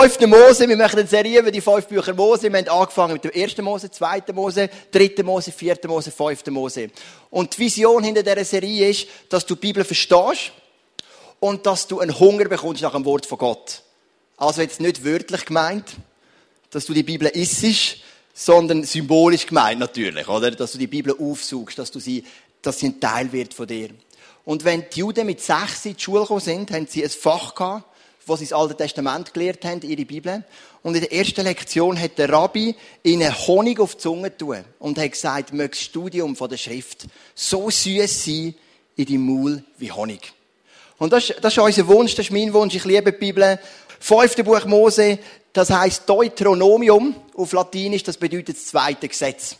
Fünfte Mose, wir machen eine Serie über die fünf Bücher Mose. Wir haben angefangen mit dem ersten Mose, zweiten Mose, dritten Mose, vierten Mose, fünften Mose. Und die Vision hinter dieser Serie ist, dass du die Bibel verstehst und dass du einen Hunger bekommst nach dem Wort von Gott. Also jetzt nicht wörtlich gemeint, dass du die Bibel isst, sondern symbolisch gemeint natürlich, oder? Dass du die Bibel aufsuchst, dass du sie, dass sie ein Teil wird von dir. Und wenn die Juden mit sechs in die Schule gekommen sind, haben sie ein Fach gehabt, wo sie das Alte Testament gelehrt haben, ihre Bibel. Und in der ersten Lektion hat der Rabbi ihnen Honig auf die Zunge tun und hat gesagt, möge das Studium von der Schrift so süß sein in deinem Maul wie Honig. Und das, das ist unser Wunsch, das ist mein Wunsch. Ich liebe die Bibel. Fünfte Buch Mose, das heißt Deuteronomium auf Latinisch, das bedeutet das zweite Gesetz.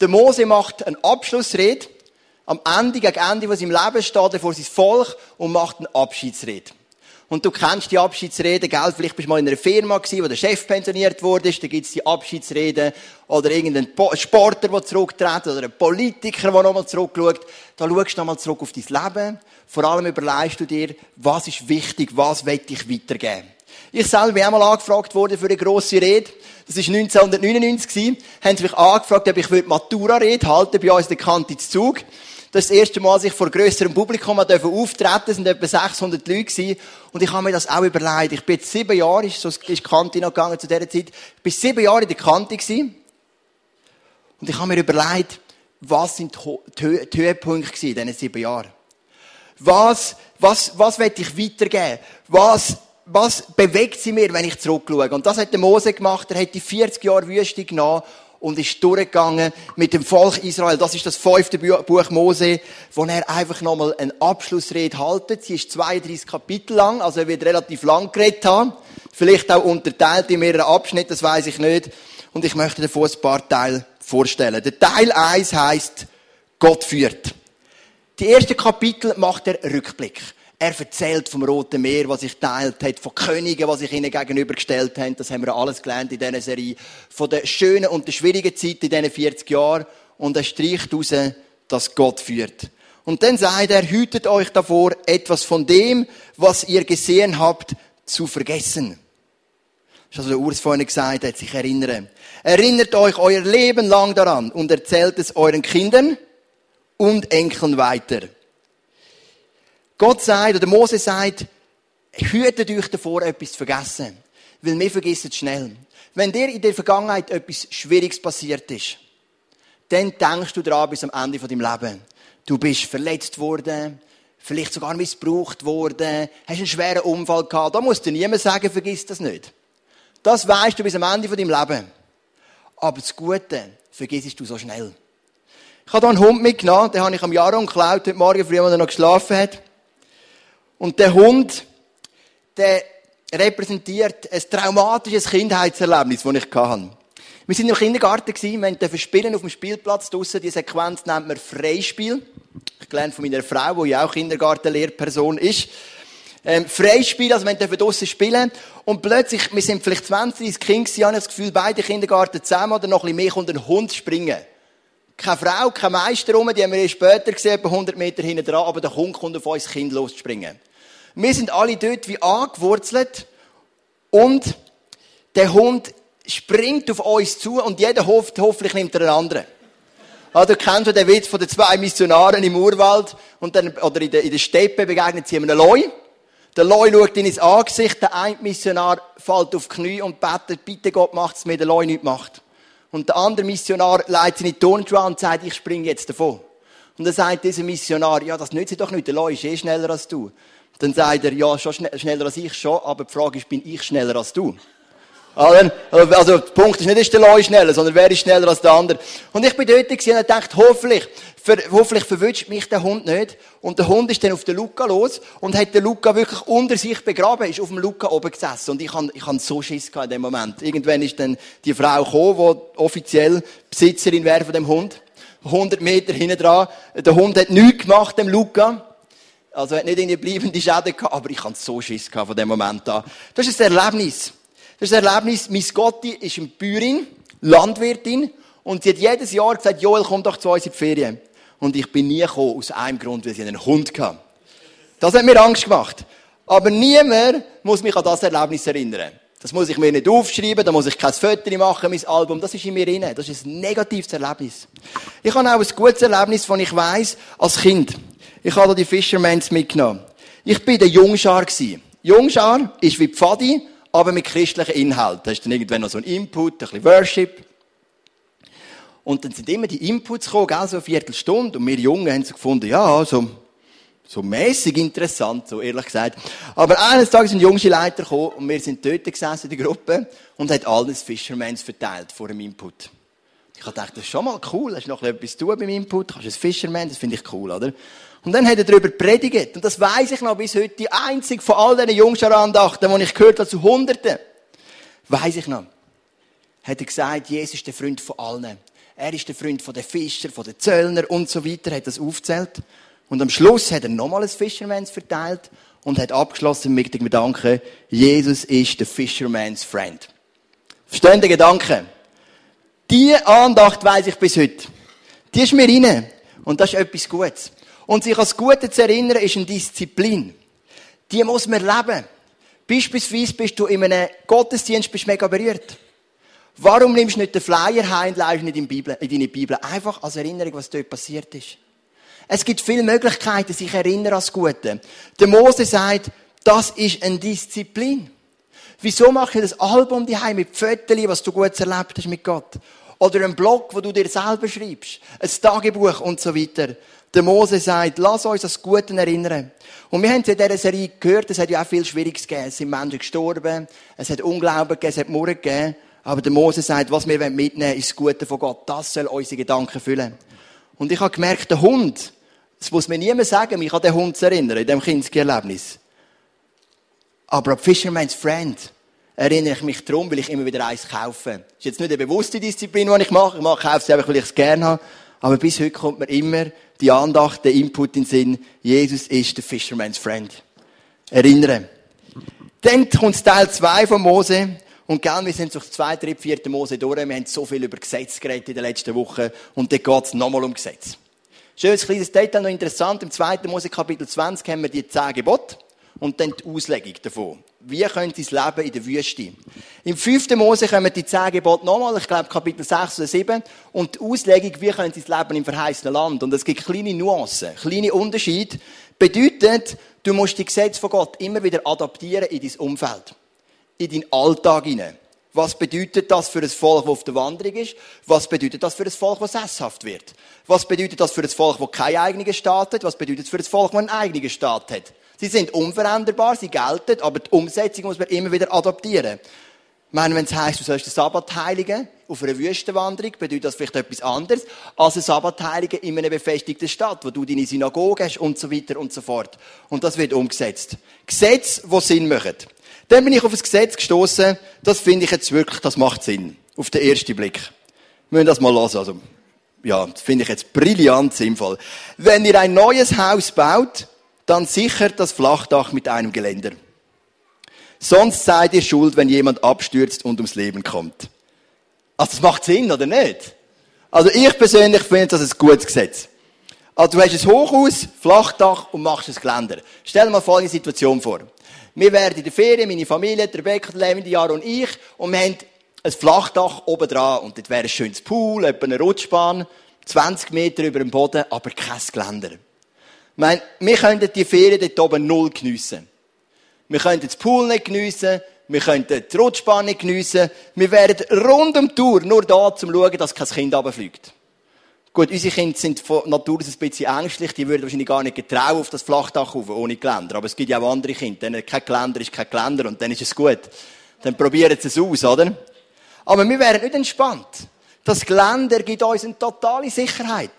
Der Mose macht eine Abschlussrede am Ende, gegen Ende, was im Leben steht, vor sein Volk und macht eine Abschiedsrede. Und du kennst die Abschiedsrede, gell? Vielleicht bist du mal in einer Firma gewesen, wo der Chef pensioniert wurde, da gibt's die Abschiedsrede. Oder irgendein Sportler, der zurücktritt, oder ein Politiker, der nochmal zurückschaut. Da schaust du nochmal zurück auf dein Leben. Vor allem überlegst du dir, was ist wichtig, was will ich weitergeben. Ich selber bin einmal angefragt worden für eine grosse Rede. Das war 1999 gewesen. Haben sie mich angefragt, ob ich Matura-Rede halten bei uns in der Kante Zug. Das ist das erste Mal, dass ich vor grösserem Publikum auftreten Es sind etwa 600 Leute gewesen. Und ich habe mir das auch überlegt. Ich bin jetzt sieben Jahre, so ist die Kante noch gegangen zu dieser Zeit. Ich bin sieben Jahre in der Kante gewesen. Und ich habe mir überlegt, was sind die Höhepunkte in diesen sieben Jahren? Was, was, was will ich weitergeben? Was, was bewegt sie mir, wenn ich zurückschaue? Und das hat der Mose gemacht. Er hat die 40 Jahre Wüste genommen und ist durchgegangen mit dem Volk Israel. Das ist das fünfte Buch Mose, wo er einfach nochmal eine Abschlussrede haltet. Sie ist 32 Kapitel lang, also er wird relativ lang geredet haben. Vielleicht auch unterteilt in mehrere Abschnitte, das weiß ich nicht. Und ich möchte davon ein paar Teile vorstellen. Der Teil 1 heißt Gott führt. Die ersten Kapitel macht er Rückblick. Er erzählt vom Roten Meer, was sich teilt hat, von Königen, was sich ihnen gegenübergestellt haben. Das haben wir alles gelernt in dieser Serie. Von der schönen und der schwierigen Zeit in diesen 40 Jahren. Und er streicht heraus, dass Gott führt. Und dann sagt er, hütet euch davor, etwas von dem, was ihr gesehen habt, zu vergessen. Das ist also der Urs vorhin gesagt hat, sich erinnern. Erinnert euch euer Leben lang daran und erzählt es euren Kindern und Enkeln weiter. Gott sagt, oder Mose sagt, hütet euch davor, etwas zu vergessen. Weil wir vergessen es schnell. Wenn dir in der Vergangenheit etwas Schwieriges passiert ist, dann denkst du daran bis am Ende von deinem Leben. Du bist verletzt worden, vielleicht sogar missbraucht worden, hast einen schweren Unfall gehabt. Da musst du niemand sagen, vergiss das nicht. Das weißt du bis am Ende von deinem Leben. Aber das Gute vergisst du so schnell. Ich habe hier einen Hund mitgenommen, den habe ich am Jaron geklaut, heute Morgen früh, als er noch geschlafen hat. Und der Hund, der repräsentiert ein traumatisches Kindheitserlebnis, das ich hatte. Wir sind im Kindergarten gewesen, wir durften spielen auf dem Spielplatz draussen. Die Sequenz nennt man Freispiel. Ich gelernt von meiner Frau, die ja auch Kindergartenlehrperson ist. Ähm, Freispiel, also wir dürfen draussen spielen. Und plötzlich, wir sind vielleicht 20, 30 Kinder gewesen, habe ich das Gefühl, beide Kindergarten zusammen oder noch ein bisschen mehr kommt ein Hund springen. Keine Frau, kein Meister rum, die haben wir später gesehen, etwa 100 Meter hinten dran, aber der Hund kommt auf uns Kind losspringen. Wir sind alle dort wie angewurzelt und der Hund springt auf uns zu und jeder hofft, hoffentlich nimmt er einen anderen. Also, du kennst ja den Witz von den zwei Missionaren im Urwald und dann, oder in der, in der Steppe begegnet sie einem Leu. Der Leu schaut in ins Angesicht, der eine Missionar fällt auf die Knie und betet, bitte Gott macht es mir, der Leu nicht macht. Und der andere Missionar leitet seine Turnschuhe und sagt, ich springe jetzt davon. Und dann sagt dieser Missionar, ja, das nützt doch nicht, der Leu ist eh schneller als du. Dann sagt er, ja, schon schneller als ich schon, aber die Frage ist, bin ich schneller als du? Also, der Punkt ist nicht, ist der Leu schneller, sondern wer ist schneller als der andere. Und ich bin dort gewesen und dachte, hoffentlich, ver, hoffentlich verwünscht mich der Hund nicht. Und der Hund ist dann auf den Luca los und hat den Luca wirklich unter sich begraben, ist auf dem Luca oben gesessen. Und ich han, ich han so Schiss gehabt in dem Moment. Irgendwann ist dann die Frau gekommen, die offiziell Besitzerin wäre von dem Hund. 100 Meter hinten dran. Der Hund hat nichts gemacht, dem Luca. Also er hat nicht irgendwie bleibende Schäden gehabt, aber ich hatte so Schiss von dem Moment an. Das ist ein Erlebnis. Das ist ein Erlebnis, Miss Gotti ist eine Bäuerin, Landwirtin, und sie hat jedes Jahr gesagt, Joel, komm doch zu uns in die Ferien. Und ich bin nie gekommen, aus einem Grund, weil sie einen Hund hatte. Das hat mir Angst gemacht. Aber niemand muss mich an das Erlebnis erinnern. Das muss ich mir nicht aufschreiben, da muss ich kein Foto machen, mein Album. Das ist in mir drin. Das ist ein negatives Erlebnis. Ich habe auch ein gutes Erlebnis, von ich weiss, als Kind. Ich habe da die Fishermans mitgenommen. Ich bin der Jungschar. Jungschar ist wie Pfadi, aber mit christlichen Inhalt. Da ist dann irgendwann noch so ein Input, ein bisschen Worship. Und dann sind immer die Inputs gekommen, gell, so eine Viertelstunde. Und wir Jungen haben so gefunden, ja, so, so mäßig interessant, so ehrlich gesagt. Aber eines Tages sind junge Leiter gekommen und wir sind dort gesessen in der Gruppe und hat alles Fishermans verteilt vor dem Input. Ich gedacht, das ist schon mal cool, hast noch etwas zu tun beim Input, kannst ein Fisherman, das finde ich cool, oder? Und dann hat er darüber predigt. Und das weiß ich noch bis heute. Die einzige von all diesen Jungschar-Andachten, die ich gehört habe, zu Hunderten, weiß ich noch. Hat er gesagt, Jesus ist der Freund von allen. Er ist der Freund von den Fischern, von den Zöllner und so weiter, hat das aufgezählt. Und am Schluss hat er nochmal ein Fisherman's verteilt und hat abgeschlossen mit dem Gedanken, Jesus ist der Fisherman's Friend. Verstehen den Gedanken? Die Andacht weiß ich bis heute. Die ist mir rein. Und das ist etwas Gutes. Und sich als Gute zu erinnern, ist eine Disziplin. Die muss man leben. Beispielsweise bist du in einem Gottesdienst bist mega berührt. Warum nimmst du nicht den Flyer heim und leist nicht in, Bibel, in deine Bibel? Einfach als Erinnerung, was dort passiert ist. Es gibt viele Möglichkeiten, sich erinnern als Gute. Der Mose sagt, das ist eine Disziplin. Wieso mache ich das Album daheim mit Fotos, was du gut erlebt hast mit Gott? Oder ein Blog, wo du dir selber schreibst. Ein Tagebuch und so weiter. Der Mose sagt, lass uns das Gute erinnern. Und wir haben in dieser Serie gehört, es hat ja auch viel Schwieriges gegeben. Es sind Menschen gestorben, es hat Unglauben gegeben, es hat Murren gegeben. Aber der Mose sagt, was wir mitnehmen wollen, ist das Gute von Gott. Das soll unsere Gedanken füllen. Und ich habe gemerkt, der Hund, das muss mir niemand sagen, mich an den Hund zu erinnern, in diesem Kinski-Erlebnis. Aber an Fisherman's Friend erinnere ich mich darum, weil ich immer wieder eins kaufe. Das ist jetzt nicht eine bewusste Disziplin, die ich mache. Ich mache, kaufe es einfach, weil ich es gerne habe. Aber bis heute kommt mir immer die Andacht, der Input in den Sinn, Jesus ist der Fisherman's Friend. Erinnern. Dann kommt Teil 2 von Mose. Und gell, wir sind durch zwei, drei, vierte Mose durch. Wir haben so viel über Gesetz geredet in den letzten Wochen. Und dann geht es nochmal um Gesetz. Schönes kleines Detail, noch interessant. Im zweiten Mose Kapitel 20 haben wir die zehn Gebote und dann die Auslegung davon. Wie könnte es leben in der Wüste? Im fünften Mose kommen die zehn Gebote nochmal, ich glaube Kapitel 6 oder 7, und die Auslegung, wie könnte es leben im verheißenen Land? Und es gibt kleine Nuancen, kleine Unterschiede. Bedeutet, du musst die Gesetze von Gott immer wieder adaptieren in dein Umfeld in deinen Alltag hinein. Was bedeutet das für ein Volk, das auf der Wanderung ist? Was bedeutet das für ein Volk, das sesshaft wird? Was bedeutet das für ein Volk, das keinen eigenen Staat hat? Was bedeutet das für ein Volk, das einen eigenen Staat hat? Sie sind unveränderbar, sie gelten, aber die Umsetzung muss man immer wieder adaptieren. Ich meine, wenn es heisst, du sollst den Sabbat heiligen, auf einer Wüstenwanderung, bedeutet das vielleicht etwas anderes, als ein Sabbat heiligen in einer befestigten Stadt, wo du deine Synagoge hast und so weiter und so fort. Und das wird umgesetzt. Gesetze, die Sinn machen. Dann bin ich auf ein Gesetz gestoßen. Das finde ich jetzt wirklich, das macht Sinn. Auf den ersten Blick. Wir müssen das mal hören. Also, ja, das finde ich jetzt brillant sinnvoll. Wenn ihr ein neues Haus baut, dann sichert das Flachdach mit einem Geländer. Sonst seid ihr schuld, wenn jemand abstürzt und ums Leben kommt. Also, das macht Sinn, oder nicht? Also, ich persönlich finde das ein gutes Gesetz. Also, du hast ein Hochhaus, Flachdach und machst ein Geländer. Stell dir mal folgende Situation vor. Wir werden in der Ferien, meine Familie, der Rebecca, der Levin, Jahr und ich, und wir haben ein Flachdach oben dran. Und dort wäre ein schönes Pool, etwa eine Rutschbahn, 20 Meter über dem Boden, aber kein Geländer. Ich meine, wir könnten die Ferien dort oben null geniessen. Wir könnten das Pool nicht geniessen, wir könnten die Rutschbahn nicht geniessen. Wir wären rund um die Tour nur da, um zu schauen, dass kein Kind runterfliegt. Gut, unsere Kinder sind von Natur aus ein bisschen ängstlich, die würden wahrscheinlich gar nicht getrauen auf das Flachdach rauf, ohne Geländer. Aber es gibt ja auch andere Kinder, denen kein Geländer ist kein Geländer und dann ist es gut. Dann probieren sie es aus, oder? Aber wir wären nicht entspannt. Das Geländer gibt uns eine totale Sicherheit.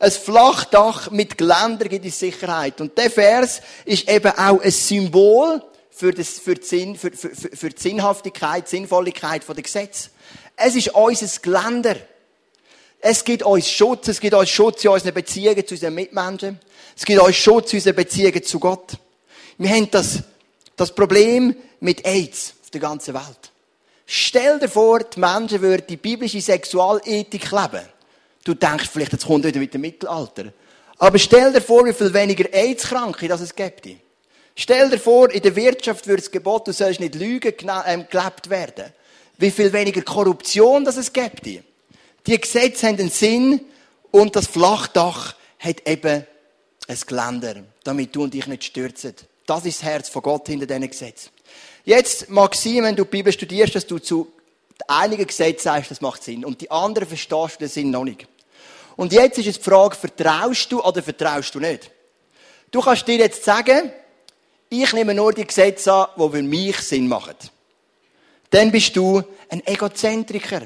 Ein Flachdach mit Geländer gibt uns Sicherheit. Und der Vers ist eben auch ein Symbol für, das, für, die, Sinn, für, für, für die Sinnhaftigkeit, die Sinnvolligkeit der Gesetze. Es ist unser Geländer. Es gibt uns Schutz, es gibt uns Schutz in unseren Beziehungen zu unseren Mitmenschen. Es gibt uns Schutz in unseren Beziehungen zu Gott. Wir haben das, das Problem mit AIDS auf der ganzen Welt. Stell dir vor, die Menschen würden die biblische Sexualethik leben. Du denkst vielleicht, jetzt kommt wieder mit dem Mittelalter. Aber stell dir vor, wie viel weniger AIDS-Kranke das es gibt. Stell dir vor, in der Wirtschaft würde das Gebot, du sollst nicht lügen, ähm, gelebt werden. Wie viel weniger Korruption das es gibt. Die Gesetze haben einen Sinn und das Flachdach hat eben ein Geländer, damit du und dich nicht stürzen. Das ist das Herz von Gott hinter diesen Gesetzen. Jetzt mag sein, wenn du die Bibel studierst, dass du zu einigen Gesetzen sagst, das macht Sinn. Und die anderen verstehst du den Sinn noch nicht. Und jetzt ist es die Frage, vertraust du oder vertraust du nicht? Du kannst dir jetzt sagen, ich nehme nur die Gesetze an, die für mich Sinn machen. Dann bist du ein Egozentriker.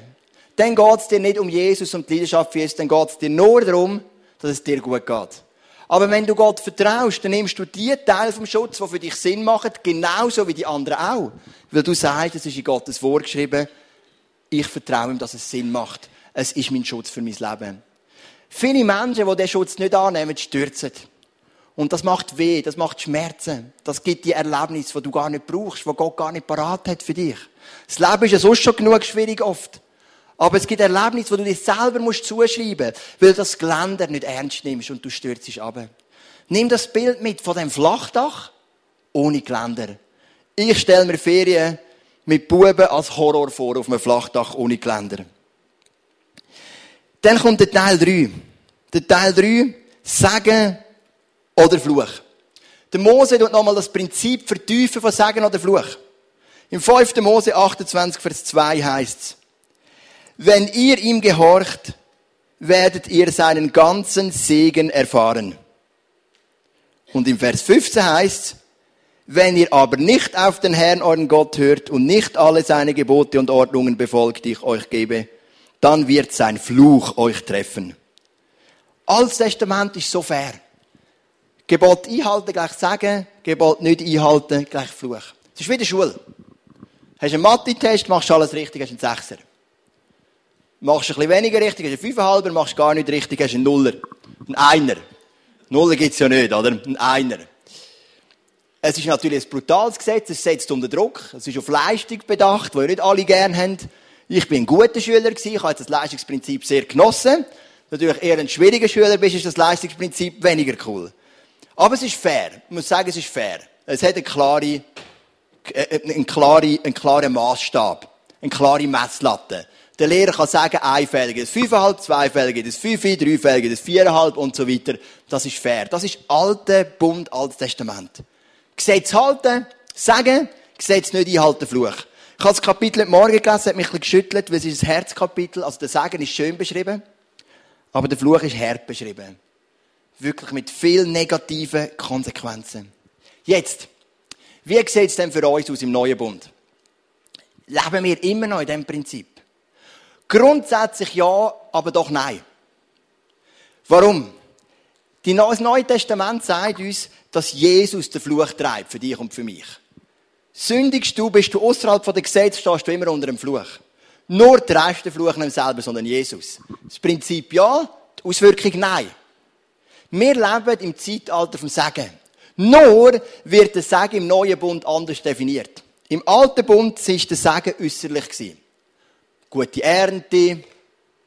Dann geht es dir nicht um Jesus und die Leidenschaft für Jesus, dann geht es dir nur darum, dass es dir gut geht. Aber wenn du Gott vertraust, dann nimmst du die Teil vom Schutz, die für dich Sinn machen, genauso wie die anderen auch. Weil du sagst, es ist in Gottes Wort geschrieben, ich vertraue ihm, dass es Sinn macht. Es ist mein Schutz für mein Leben. Viele Menschen, die diesen Schutz nicht annehmen, stürzen. Und das macht weh, das macht Schmerzen. Das gibt dir Erlebnisse, die du gar nicht brauchst, die Gott gar nicht parat hat für dich. Das Leben ist ja sonst schon genug schwierig oft. Aber es gibt Erlebnisse, die du dir selber musst zuschreiben musst, weil du das Geländer nicht ernst nimmst und du stürzt ab. Nimm das Bild mit von dem Flachdach ohne Geländer. Ich stelle mir Ferien mit Buben als Horror vor auf einem Flachdach ohne Geländer. Dann kommt der Teil 3. Der Teil 3, Sagen oder Fluch. Der Mose tut nochmal das Prinzip vertiefen von Sagen oder Fluch. Im 5. Mose 28, Vers 2 heißt es, wenn ihr ihm gehorcht, werdet ihr seinen ganzen Segen erfahren. Und im Vers 15 heißt wenn ihr aber nicht auf den Herrn euren Gott hört und nicht alle seine Gebote und Ordnungen befolgt, die ich euch gebe, dann wird sein Fluch euch treffen. Altes Testament ist so fair. Gebot einhalten, gleich sagen, Gebot nicht einhalten, gleich Fluch. Es ist wie der Schule. Hast einen Mathe-Test, machst alles richtig, hast einen Sechser. Machst ein bisschen weniger richtig, hast einen Fünfeinhalber, machst gar nicht richtig, hast einen Nuller. Ein Einer. Nuller gibt's ja nicht, oder? Ein Einer. Es ist natürlich ein brutales Gesetz, es setzt unter Druck, es ist auf Leistung bedacht, die nicht alle gern haben. Ich bin ein guter Schüler gewesen, ich habe das Leistungsprinzip sehr genossen. Natürlich eher ein schwieriger Schüler bist, ist das Leistungsprinzip weniger cool. Aber es ist fair. Ich muss sagen, es ist fair. Es hat eine klare, äh, einen klaren, einen klaren Maßstab. Eine klare Messlatte. Der Lehrer kann sagen, einfällige, das fünfeinhalb, zweifällige, das fünf, dreifällige, das viereinhalb und so weiter. Das ist fair. Das ist alte Bund, altes Testament. Gesetz halten, sagen, Gesetz nicht einhalten, Fluch. Ich habe das Kapitel Morgen gelesen, hat mich ein bisschen geschüttelt, weil es ist ein Herzkapitel. Also der Sagen ist schön beschrieben, aber der Fluch ist hart beschrieben. Wirklich mit vielen negativen Konsequenzen. Jetzt, wie sieht es denn für uns aus im neuen Bund? Leben wir immer noch in diesem Prinzip? Grundsätzlich ja, aber doch nein. Warum? Das Neue Testament sagt uns, dass Jesus den Fluch treibt für dich und für mich. Sündigst du, bist du außerhalb von der Gesetz, stehst du immer unter dem Fluch. Nur treibst du den Fluch nicht selber, sondern Jesus. Das Prinzip ja, die Auswirkung nein. Wir leben im Zeitalter vom Segen. Nur wird der Segen im neuen Bund anders definiert. Im alten Bund war der Segen äußerlich. Gute Ernte,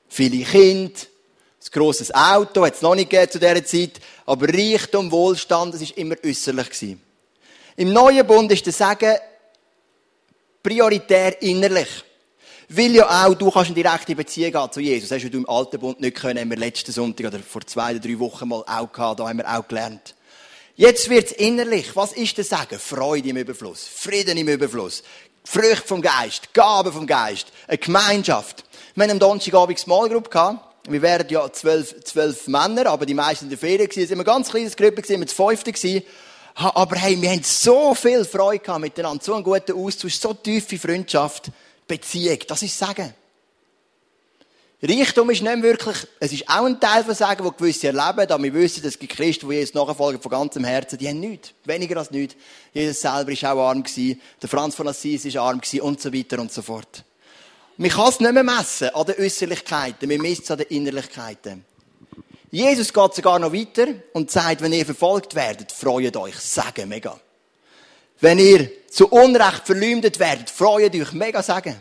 viele Kinder, ein grosses Auto, hat es noch nicht gegeben zu dieser Zeit, aber Reichtum, Wohlstand, das war immer äußerlich. Im neuen Bund ist der Segen prioritär innerlich. Weil ja auch du kannst eine direkte Beziehung haben zu Jesus. Das hast du im alten Bund nicht können, haben wir letzten Sonntag oder vor zwei oder drei Wochen mal auch gehabt, da haben wir auch gelernt. Jetzt wird's innerlich. Was ist der Segen? Freude im Überfluss, Frieden im Überfluss, Früchte vom Geist, Gaben vom Geist, eine Gemeinschaft. Wir haben am Donnerstagabend Small Group gehabt. Wir wären ja zwölf, zwölf Männer, aber die meisten in der Ferien gewesen. Es waren eine ganz kleines Gruppe, wir waren fünfte gewesen. Aber hey, wir haben so viel Freude gehabt miteinander, so einen guten Austausch, so tiefe Freundschaft, Beziehung. Das ist Sagen. Reichtum ist nicht wirklich, es ist auch ein Teil von Sagen, wo gewisse erleben, aber wir wissen, es gibt Christen, die Jesus nachfolgen von ganzem Herzen, die haben nichts. Weniger als nichts. Jesus selber ist auch arm der Franz von Assisi ist arm und so weiter und so fort. Man kann es nicht mehr messen an den Äußerlichkeiten, man misst es an den Innerlichkeiten. Jesus geht sogar noch weiter und sagt, wenn ihr verfolgt werdet, freut euch, sagen, mega. Wenn ihr zu Unrecht verleumdet werdet, freut euch, mega, sagen.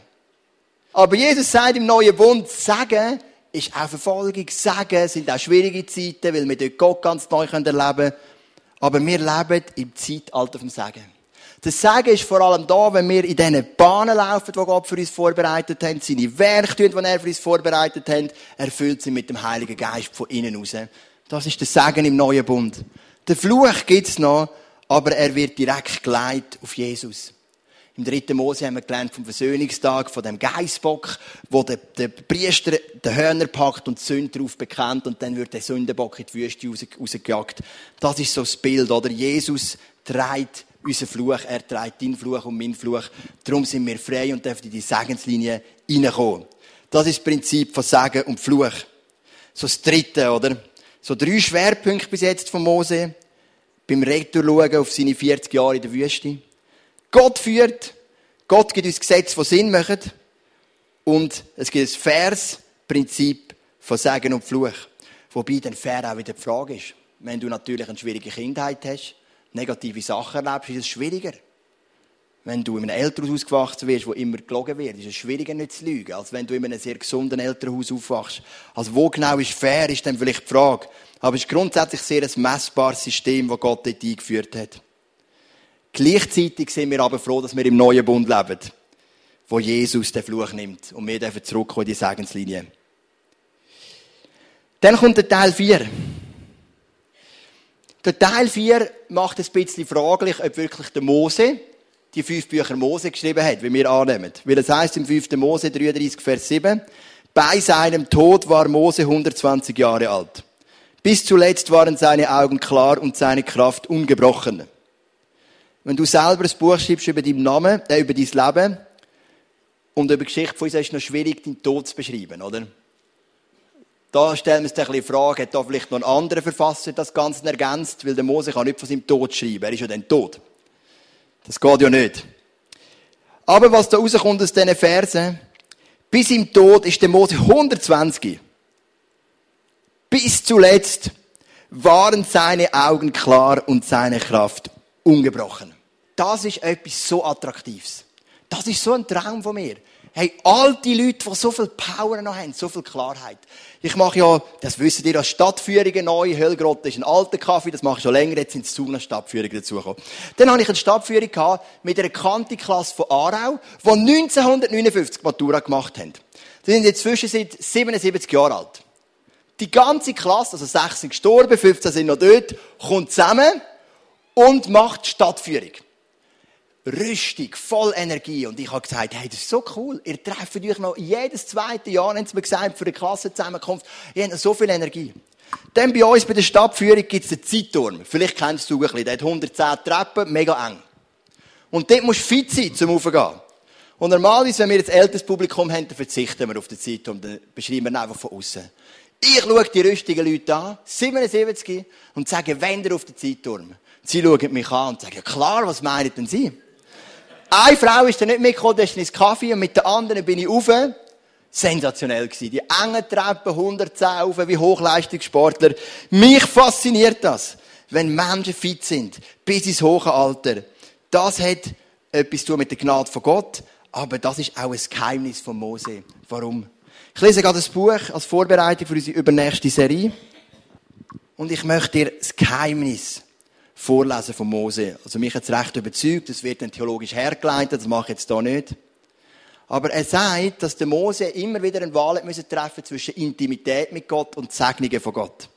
Aber Jesus sagt im neuen Bund, sagen ist auch Verfolgung, sagen sind auch schwierige Zeiten, weil wir dort Gott ganz neu erleben können. Aber wir leben im Zeitalter vom Segen. Das Segen ist vor allem da, wenn wir in diesen Bahnen laufen, die Gott für uns vorbereitet hat, seine Werke tun, die er für uns vorbereitet hat, erfüllt sind mit dem Heiligen Geist von innen raus. Das ist der Segen im neuen Bund. Der Fluch gibt's noch, aber er wird direkt geleitet auf Jesus. Im dritten Mose haben wir gelernt vom Versöhnungstag, von dem Geissbock, wo der, der Priester den Hörner packt und die Sünde drauf bekennt und dann wird der Sündenbock in die Wüste raus, rausgejagt. Das ist so das Bild, oder? Jesus trägt unseren Fluch, er trägt deinen Fluch und meinen Fluch. Darum sind wir frei und dürfen in die Segenslinie reinkommen. Das ist das Prinzip von Segen und Fluch. So das dritte, oder? So drei Schwerpunkte bis jetzt von Mose. Beim Rektor schauen auf seine 40 Jahre in der Wüste. Gott führt. Gott gibt uns Gesetze, die Sinn machen. Und es gibt ein Versprinzip von Segen und Fluch. Wobei dann fair auch wieder die Frage ist. Wenn du natürlich eine schwierige Kindheit hast, negative Sachen erlebst, ist es schwieriger. Wenn du in einem Elternhaus aufgewachsen wirst, wo immer gelogen wird, ist es schwieriger nicht zu lügen, als wenn du in einem sehr gesunden Elternhaus aufwachst. Also wo genau ist fair, ist dann vielleicht die Frage. Aber es ist grundsätzlich sehr ein messbares System, das Gott dort eingeführt hat. Gleichzeitig sind wir aber froh, dass wir im neuen Bund leben, wo Jesus den Fluch nimmt und wir dürfen zurückkommen in die Segenslinie. Dann kommt der Teil 4. Der Teil 4 macht es ein bisschen fraglich, ob wirklich der Mose die fünf Bücher Mose geschrieben hat, wie wir annehmen. Weil es heißt im 5. Mose 33, Vers 7, bei seinem Tod war Mose 120 Jahre alt. Bis zuletzt waren seine Augen klar und seine Kraft ungebrochen. Wenn du selber ein Buch schreibst über deinen Namen, äh, über dein Leben und über die Geschichte von uns, ist es noch schwierig, deinen Tod zu beschreiben, oder? Da stellen wir uns ein bisschen die Frage, hat da vielleicht noch ein anderer Verfasser das Ganze ergänzt? Weil der Mose kann nicht von seinem Tod schreiben, er ist ja dann tot. Das geht ja nicht. Aber was da rauskommt aus diesen Versen, bis im Tod ist der Mose 120. Bis zuletzt waren seine Augen klar und seine Kraft ungebrochen. Das ist etwas so Attraktives. Das ist so ein Traum von mir. Hey, alte Leute, die so viel Power noch haben, so viel Klarheit. Ich mache ja, das wissen ihr, als Stadtführungen neu. Höllgrotte ist ein alter Kaffee, das mache ich schon länger, jetzt sind zu Stadtführungen dazugekommen. Dann habe ich eine Stadtführung gehabt mit einer Kantiklasse von Aarau, die 1959 Matura gemacht haben. Die sind jetzt zwischen 77 Jahre alt. Die ganze Klasse, also 6 sind gestorben, 15 sind noch dort, kommt zusammen und macht Stadtführung. Rüstig, voll Energie. Und ich habe gesagt, hey, das ist so cool. Ihr trefft euch noch jedes zweite Jahr, haben sie mir gesagt, für eine Klassenzusammenkunft. Ihr habt so viel Energie. Dann bei uns bei der Stadtführung gibt es einen Zeitturm. Vielleicht kennst du ein bisschen. Der hat 110 Treppen, mega eng. Und dort musst du fit sein, zum Raufgehen. Und normalerweise, wenn wir jetzt älteres Publikum haben, dann verzichten wir auf den Zeitturm. Dann beschreiben wir ihn einfach von außen. Ich schaue die rüstigen Leute an, 77, und sage, wenn auf den Zeitturm. Sie schauen mich an und sagen, ja klar, was meinen denn Sie? Eine Frau ist dann nicht mitgekommen, das ist ins Kaffee und mit der anderen bin ich rauf. Sensationell gewesen. Die engen Treppen, 110 rauf, wie Hochleistungssportler. Mich fasziniert das, wenn Menschen fit sind, bis ins hohe Alter. Das hat etwas zu tun mit der Gnade von Gott, aber das ist auch ein Geheimnis von Mose. Warum? Ich lese gerade das Buch als Vorbereitung für unsere übernächste Serie. Und ich möchte dir das Geheimnis Vorlesen von Mose. Also mich hat es recht überzeugt, das wird dann theologisch hergeleitet, das mache ich jetzt hier nicht. Aber er sagt, dass der Mose immer wieder eine Wahl müssen treffen zwischen Intimität mit Gott und Segnungen von Gott.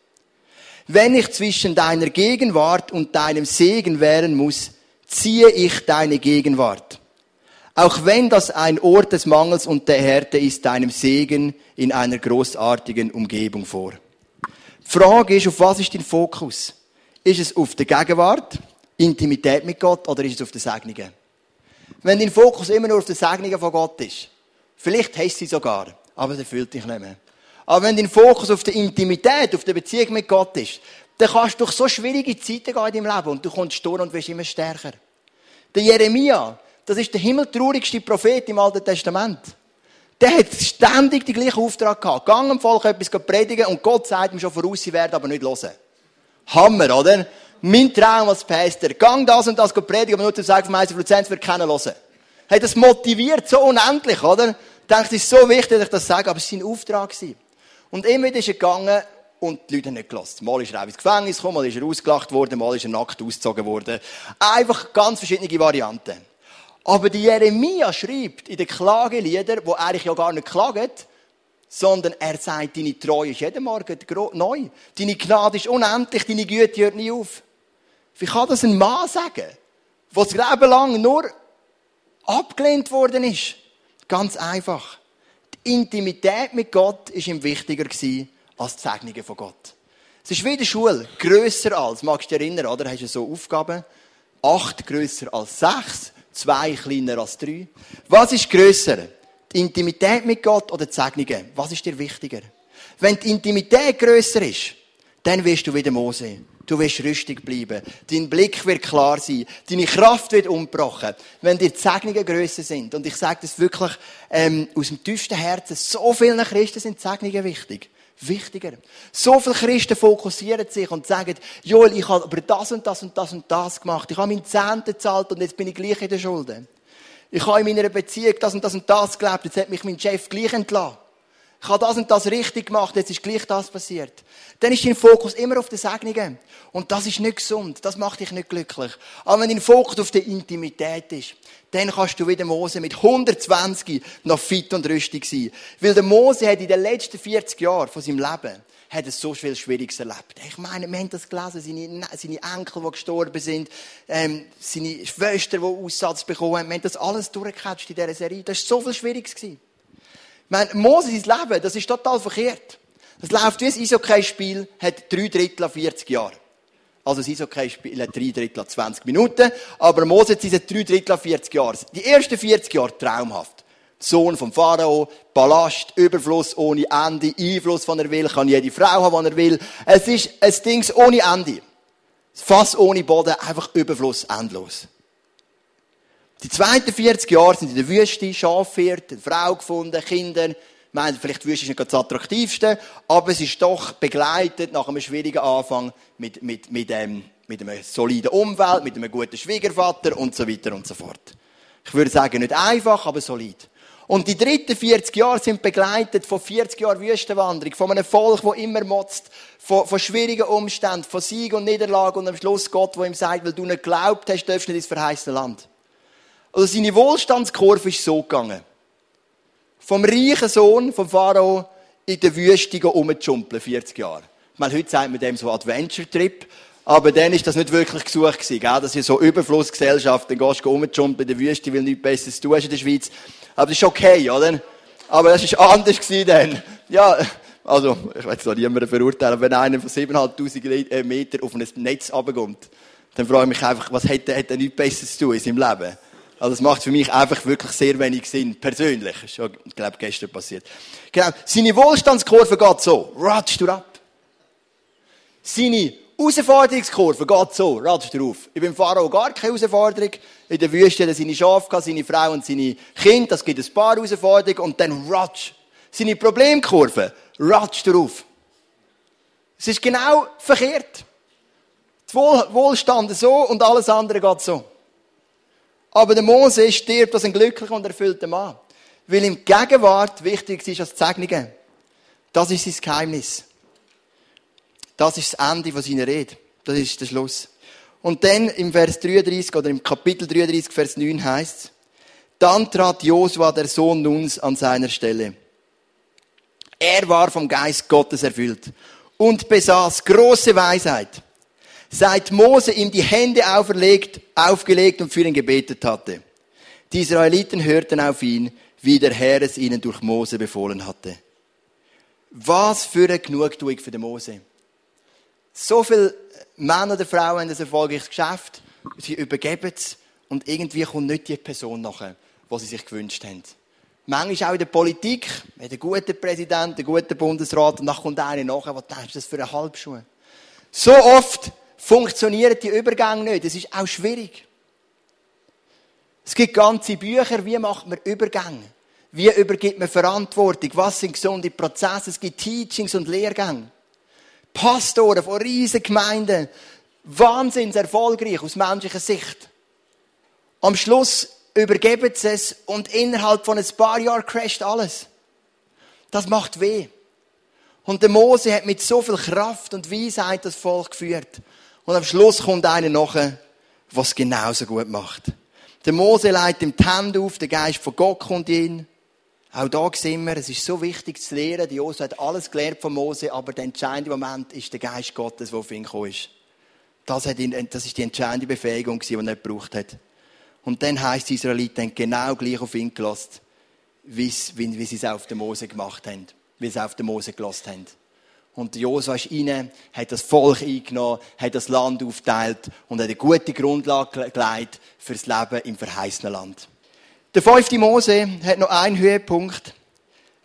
Wenn ich zwischen deiner Gegenwart und deinem Segen wählen muss, ziehe ich deine Gegenwart. Auch wenn das ein Ort des Mangels und der Härte ist, deinem Segen in einer großartigen Umgebung vor. Die Frage ist, auf was ist dein Fokus? Ist es auf der Gegenwart, Intimität mit Gott, oder ist es auf den Segnungen? Wenn dein Fokus immer nur auf den Segnungen von Gott ist, vielleicht hast sie sogar, aber es erfüllt dich nicht mehr. Aber wenn dein Fokus auf der Intimität, auf der Beziehung mit Gott ist, dann kannst du durch so schwierige Zeiten gehen in deinem Leben und du kommst durch und wirst immer stärker. Der Jeremia, das ist der himmeltraurigste Prophet im Alten Testament. Der hat ständig den gleichen Auftrag gehabt. Gang dem Volk etwas predigen und Gott sagt ihm schon voraus, sie werden aber nicht hören. Hammer, oder? Mein Traum als Pastor. Gang das und das predigen, aber nur zu sagen, vom Meister Luzenz wird keiner hören. Hey, das motiviert so unendlich, oder? Ich denke, es ist so wichtig, dass ich das sage, aber es war sein Auftrag. Und immer ist er gegangen und die Leute nicht gelassen. Mal ist er auch ins Gefängnis gekommen, mal ist er ausgelacht worden, mal ist er nackt ausgezogen worden. Einfach ganz verschiedene Varianten. Aber die Jeremia schreibt in den Klageliedern, wo eigentlich ja gar nicht klagt, sondern er sagt, deine Treue ist jeden Morgen neu. Deine Gnade ist unendlich, deine Güte hört nie auf. Wie kann das ein Mann sagen, der das Leben lang nur abgelehnt worden ist? Ganz einfach. Die Intimität mit Gott ist ihm wichtiger gewesen als die Segnungen von Gott. Es ist wie in der Schule, grösser als, magst du dich erinnern, oder? Hast du so Aufgaben? Acht grösser als sechs, zwei kleiner als drei. Was ist grösser? Die Intimität mit Gott oder die Segnungen? Was ist dir wichtiger? Wenn die Intimität grösser ist, dann wirst du wieder Mose. Du wirst rüstig bleiben. Dein Blick wird klar sein. Deine Kraft wird umbrochen. Wenn dir die Segnungen grösser sind. Und ich sage das wirklich ähm, aus dem tiefsten Herzen. So vielen Christen sind die Segnungen wichtig wichtiger. So viele Christen fokussieren sich und sagen, Joel, ich habe aber das und das und das und das gemacht. Ich habe meinen Zehnten gezahlt und jetzt bin ich gleich in der Schulden. Ich habe in meiner Beziehung das und das und das gelebt, jetzt hat mich mein Chef gleich entlassen. Ich habe das und das richtig gemacht, jetzt ist gleich das passiert. Dann ist dein Fokus immer auf den Segnungen. Und das ist nicht gesund. Das macht dich nicht glücklich. Aber wenn dein Fokus auf der Intimität ist, dann kannst du wieder Mose mit 120 noch fit und rüstig sein. Weil der Mose hat in den letzten 40 Jahren von seinem Leben hat es so viel Schwieriges erlebt. Ich meine, wir haben das gelesen, seine, seine Enkel, die gestorben sind, ähm, seine Schwester, die Aussatz bekommen haben, wir haben das alles durchgecatcht in dieser Serie. Das war so viel Schwieriges. Gewesen. meine, Moses Leben, das ist total verkehrt. Das läuft wie ein Eishockey-Spiel, hat drei Drittel 40 Jahre. Also das Eishockey-Spiel hat drei Drittel 20 Minuten, aber Moses diese drei Drittel 40 Jahre. Die ersten 40 Jahre traumhaft. Sohn vom Pharao, Ballast, Überfluss ohne Ende, Einfluss, von er will, kann jede Frau haben, wann er will. Es ist ein Ding ohne Ende. Fast ohne Boden, einfach Überfluss, endlos. Die zweiten 40 Jahre sind in der Wüste, Schafhirt, eine Frau gefunden, Kinder. Ich meine, vielleicht Wüste ist nicht das attraktivste, aber es ist doch begleitet nach einem schwierigen Anfang mit, mit, mit, ähm, mit einer soliden Umwelt, mit einem guten Schwiegervater und so weiter und so fort. Ich würde sagen, nicht einfach, aber solid. Und die dritten 40 Jahre sind begleitet von 40 Jahren Wüstenwanderung, von einem Volk, das immer motzt, von, von schwierigen Umständen, von Sieg und Niederlage und am Schluss Gott, wo ihm sagt, weil du nicht geglaubt hast, darfst du nicht ins verheißene Land. Also seine Wohlstandskurve ist so gegangen. Vom reichen Sohn vom Pharao in der Wüste rumzumpeln, 40 Jahre. Ich meine, heute sagt man dem so Adventure-Trip. Aber dann ist das nicht wirklich gesucht gewesen, gell? Das ist so Überflussgesellschaft. Dann gehst du rumjumpen in der Wüste, weil nichts Besseres tun in der Schweiz. Aber das ist okay, oder? Aber das ist anders dann. Ja, also, ich will zwar niemanden verurteilen, wenn einer von 7'500 äh, Meter auf ein Netz runterkommt, dann frage ich mich einfach, was hätte er nichts Besseres zu tun in seinem Leben? Also das macht für mich einfach wirklich sehr wenig Sinn, persönlich. Das ist ich glaube, gestern passiert. Genau. Seine Wohlstandskurve geht so. Ratsch du ab. Seine Herausforderungskurve geht so. Ratsch drauf. Ich bin Pharao gar keine Herausforderung. In der Wüste hat er seine Schafe seine Frau und seine Kinder. Das gibt ein paar Herausforderungen. Und dann ratsch. Seine Problemkurve. Ratsch drauf. Es ist genau verkehrt. Der Wohlstand so und alles andere geht so. Aber der Mose stirbt als ein glücklicher und erfüllter Mann. Weil ihm Gegenwart wichtig ist als Segnungen. Das ist sein Geheimnis. Das ist das Ende von seiner Rede. Das ist der Schluss. Und dann im Vers 33 oder im Kapitel 33, Vers 9 heißt dann trat Josua, der Sohn Nuns, an seiner Stelle. Er war vom Geist Gottes erfüllt und besaß große Weisheit seit Mose ihm die Hände auferlegt, aufgelegt und für ihn gebetet hatte. Die Israeliten hörten auf ihn, wie der Herr es ihnen durch Mose befohlen hatte. Was für eine Genugtuung für den Mose. So viele Männer oder Frauen haben ein erfolgreiches Geschäft, sie übergeben es und irgendwie kommt nicht die Person nachher, die sie sich gewünscht haben. Manchmal auch in der Politik, mit einem guten Präsident, einem guten Bundesrat, und dann kommt einer nachher, was denkst du, das für eine Halbschuhe? So oft funktionieren die Übergänge nicht. Es ist auch schwierig. Es gibt ganze Bücher, wie macht man Übergänge? Wie übergibt man Verantwortung? Was sind gesunde Prozesse? Es gibt Teachings und Lehrgänge. Pastoren von riesigen Gemeinden, wahnsinns erfolgreich aus menschlicher Sicht. Am Schluss übergeben sie es und innerhalb von ein paar Jahren crasht alles. Das macht weh. Und der Mose hat mit so viel Kraft und Weisheit das Volk geführt. Und am Schluss kommt einer nachher, was genauso gut macht. Der Mose leitet ihm die Hände auf, der Geist von Gott kommt in ihn. Auch da sehen wir, es ist so wichtig zu lernen. Die Jose hat alles gelernt von Mose, aber der entscheidende Moment ist der Geist Gottes, der auf ihn gekommen ist. Das, hat ihn, das ist die entscheidende Befähigung, die er gebraucht hat. Und dann heisst die Israeliten genau gleich auf ihn gelassen, wie, sie es auf den Mose gemacht haben. Wie sie auf den Mose gelassen haben. Und Josua ist rein, hat das Volk eingenommen, hat das Land aufteilt und hat eine gute Grundlage gelegt für das Leben im verheißenen Land. Der fünfte Mose hat noch einen Höhepunkt.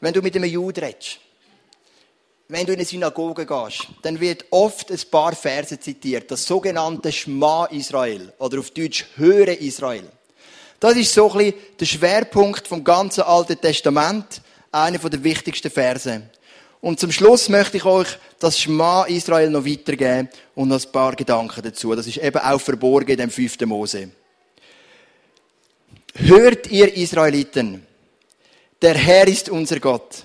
Wenn du mit einem Juden redest, wenn du in eine Synagoge gehst, dann wird oft ein paar Verse zitiert. Das sogenannte Schma Israel. Oder auf Deutsch Höre Israel. Das ist so ein bisschen der Schwerpunkt vom ganzen Alten Testament. Einer der wichtigsten Verse. Und zum Schluss möchte ich euch das Schma Israel noch weitergeben und noch ein paar Gedanken dazu. Das ist eben auch verborgen in dem fünften Mose. Hört ihr Israeliten, der Herr ist unser Gott,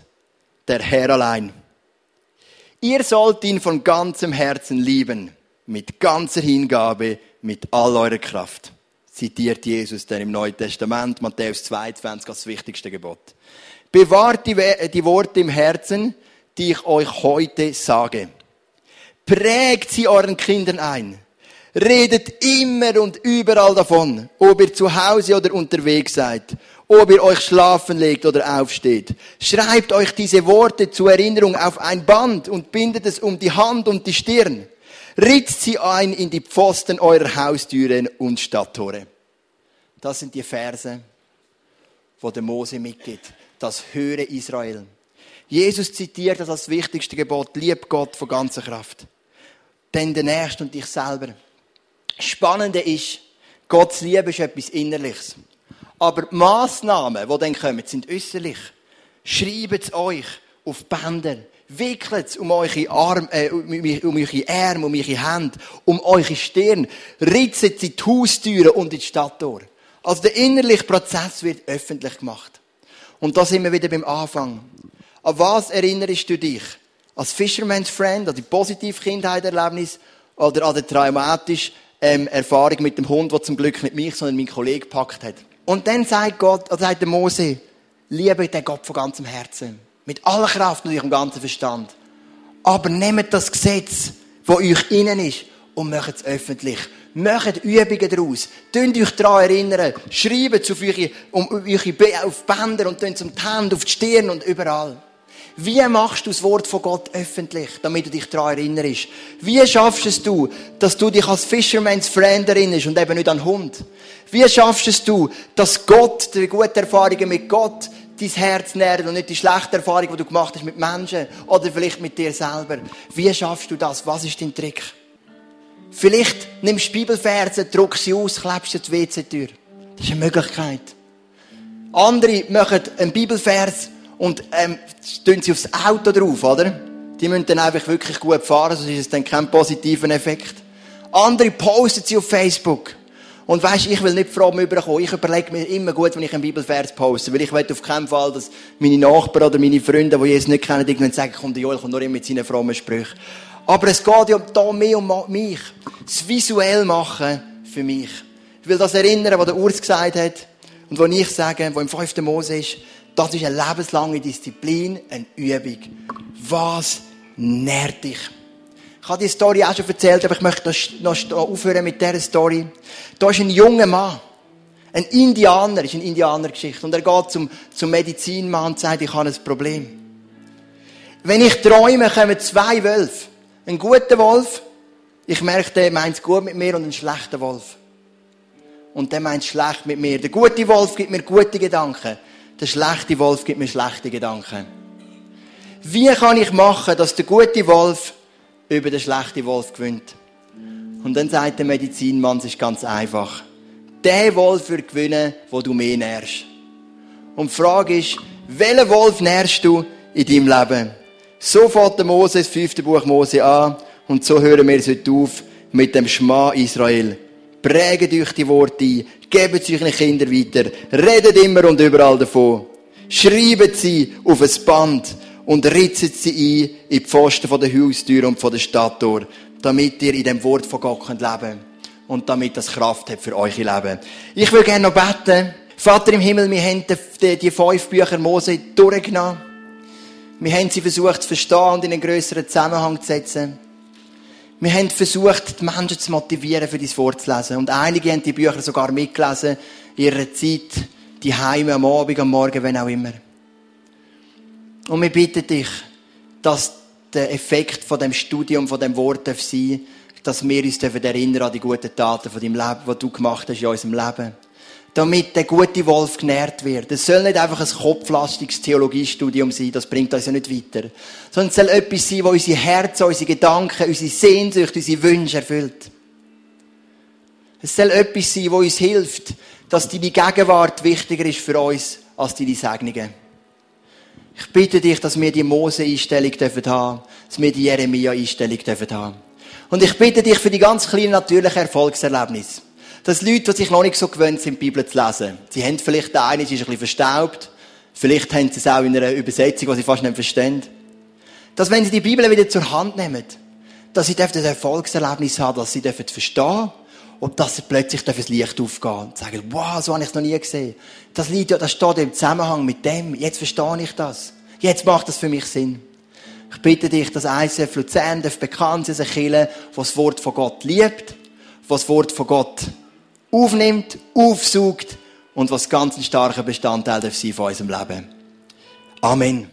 der Herr allein. Ihr sollt ihn von ganzem Herzen lieben, mit ganzer Hingabe, mit all eurer Kraft. Zitiert Jesus dann im Neuen Testament, Matthäus 22, als wichtigste Gebot. Bewahrt die, die Worte im Herzen, die ich euch heute sage. Prägt sie euren Kindern ein Redet immer und überall davon, ob ihr zu Hause oder unterwegs seid, ob ihr euch schlafen legt oder aufsteht. Schreibt euch diese Worte zur Erinnerung auf ein Band und bindet es um die Hand und die Stirn. Ritzt sie ein in die Pfosten eurer Haustüren und Stadttore. Das sind die Verse, wo der Mose mitgibt. Das höre Israel. Jesus zitiert das als wichtigste Gebot. Lieb Gott von ganzer Kraft. Denn der Nächste und dich selber. Spannende ist, Gottes Liebe ist etwas Innerliches. Aber die Massnahmen, die dann kommen, sind äußerlich. Schreibt es euch auf Bänder. Wickelt es um eure Arme, äh, um, um eure Arme, um eure Hände, um eure Stirn. Ritzet sie die Haustüren und in die Stadttor. Also der innerliche Prozess wird öffentlich gemacht. Und da sind wir wieder beim Anfang. An was erinnerst du dich? Als Fisherman's Friend, an die positive Kindheitserlebnis oder an den traumatischen ähm, Erfahrung mit dem Hund, der zum Glück nicht mich, sondern meinen Kollegen gepackt hat. Und dann sagt Gott, oder sagt der Mose, liebe den Gott von ganzem Herzen. Mit aller Kraft und eurem ganzen Verstand. Aber nehmt das Gesetz, das euch innen ist, und macht es öffentlich. Macht Übungen daraus. Tönt euch daran erinnern. Schreibt es auf eure, um, eure auf Bänder und tönt um die Hände, auf die Stirn und überall. Wie machst du das Wort von Gott öffentlich, damit du dich daran erinnerst? Wie schaffst es du, dass du dich als Fisherman's Friend erinnerst und eben nicht an Hund? Wie schaffst es du, dass Gott, die guten Erfahrungen mit Gott, dein Herz nährt und nicht die schlechten Erfahrungen, die du gemacht hast mit Menschen oder vielleicht mit dir selber? Wie schaffst du das? Was ist dein Trick? Vielleicht nimmst du Bibelverse, druckst sie aus, klebst sie die WC-Tür. Das ist eine Möglichkeit. Andere machen einen Bibelvers und ähm, tun sie aufs Auto drauf, oder? Die müssen dann einfach wirklich gut fahren, sonst ist es dann kein positiven Effekt. Andere posten sie auf Facebook. Und weisst, ich will nicht fromm überkommen. Ich überlege mir immer gut, wenn ich einen Bibelvers poste. Weil ich will auf keinen Fall, dass meine Nachbarn oder meine Freunde, die Jesus nicht kennen, irgendwann sagen, komm, der Joel kommt nur immer mit seinen frommen Sprüchen. Aber es geht ja da mehr um mich. Das visuell machen für mich. Ich will das erinnern, was der Urs gesagt hat. Und was ich sage, was im 5. Mose ist. Das ist eine lebenslange Disziplin, eine Übung. Was nährt dich? Ich habe die Story auch schon erzählt, aber ich möchte noch aufhören mit dieser Story. Da ist ein junger Mann. Ein Indianer, ist eine Indianergeschichte. Und er geht zum, zum Medizinmann und sagt, ich habe ein Problem. Wenn ich träume, kommen zwei Wölfe. Ein guter Wolf, ich merke, der meint es gut mit mir, und ein schlechter Wolf. Und der meint es schlecht mit mir. Der gute Wolf gibt mir gute Gedanken der schlechte Wolf gibt mir schlechte Gedanken. Wie kann ich machen, dass der gute Wolf über den schlechten Wolf gewinnt? Und dann sagt der Medizinmann, es ist ganz einfach. Der Wolf wird gewinnen, wo du mehr nährst. Und die Frage ist, welchen Wolf nährst du in deinem Leben? So fährt der Mose, das fünfte Buch Mose an. Und so hören wir es heute auf mit dem Schma Israel. Prägt euch die Worte ein. Gebt euren Kindern weiter. Redet immer und überall davon. Schreibt sie auf ein Band und ritzet sie ein in die Pfosten der Haustür und der Stadttür, damit ihr in dem Wort von Gott könnt leben und damit das Kraft hat für euer Leben. Ich will gerne noch beten. Vater im Himmel, wir haben die, die fünf Bücher Mose durchgenommen. Wir haben sie versucht zu verstehen und in einen grösseren Zusammenhang zu setzen. Wir haben versucht, die Menschen zu motivieren, für dein Wort zu lesen. Und einige haben die Bücher sogar mitgelesen, in ihrer Zeit, die Heime, am Abend, am Morgen, wenn auch immer. Und wir bitten dich, dass der Effekt von dem Studium, von dem Wort sein darf, dass wir uns erinnern an die guten Taten von deinem Leben, die du gemacht hast in unserem Leben damit der gute Wolf genährt wird. Es soll nicht einfach ein kopflastiges Theologiestudium sein, das bringt uns ja nicht weiter. Sondern es soll etwas sein, das unsere Herzen, unsere Gedanken, unsere Sehnsucht, unsere Wünsche erfüllt. Es soll etwas sein, das uns hilft, dass deine Gegenwart wichtiger ist für uns als deine Segnungen. Ich bitte dich, dass wir die Mose-Einstellung haben dürfen dass wir die Jeremia-Einstellung haben dürfen Und ich bitte dich für die ganz kleinen natürlichen Erfolgserlebnisse dass Leute, die sich noch nicht so gewöhnt sind, die Bibel zu lesen, sie haben vielleicht den einen, ist ein bisschen verstaubt, vielleicht haben sie es auch in einer Übersetzung, die sie fast nicht verstehen, dass wenn sie die Bibel wieder zur Hand nehmen, dass sie das Erfolgserlebnis haben, dass sie verstehen und dass sie plötzlich das Licht aufgehen und sagen, wow, so habe ich es noch nie gesehen. Das Lied, das steht im Zusammenhang mit dem. Jetzt verstehe ich das. Jetzt macht das für mich Sinn. Ich bitte dich, dass ICF Luzern bekannt sein, ein Kirche, das das Wort von Gott liebt, was das Wort von Gott aufnimmt, aufsucht und was ganz ein starker Bestandteil sein von unserem Leben. Amen.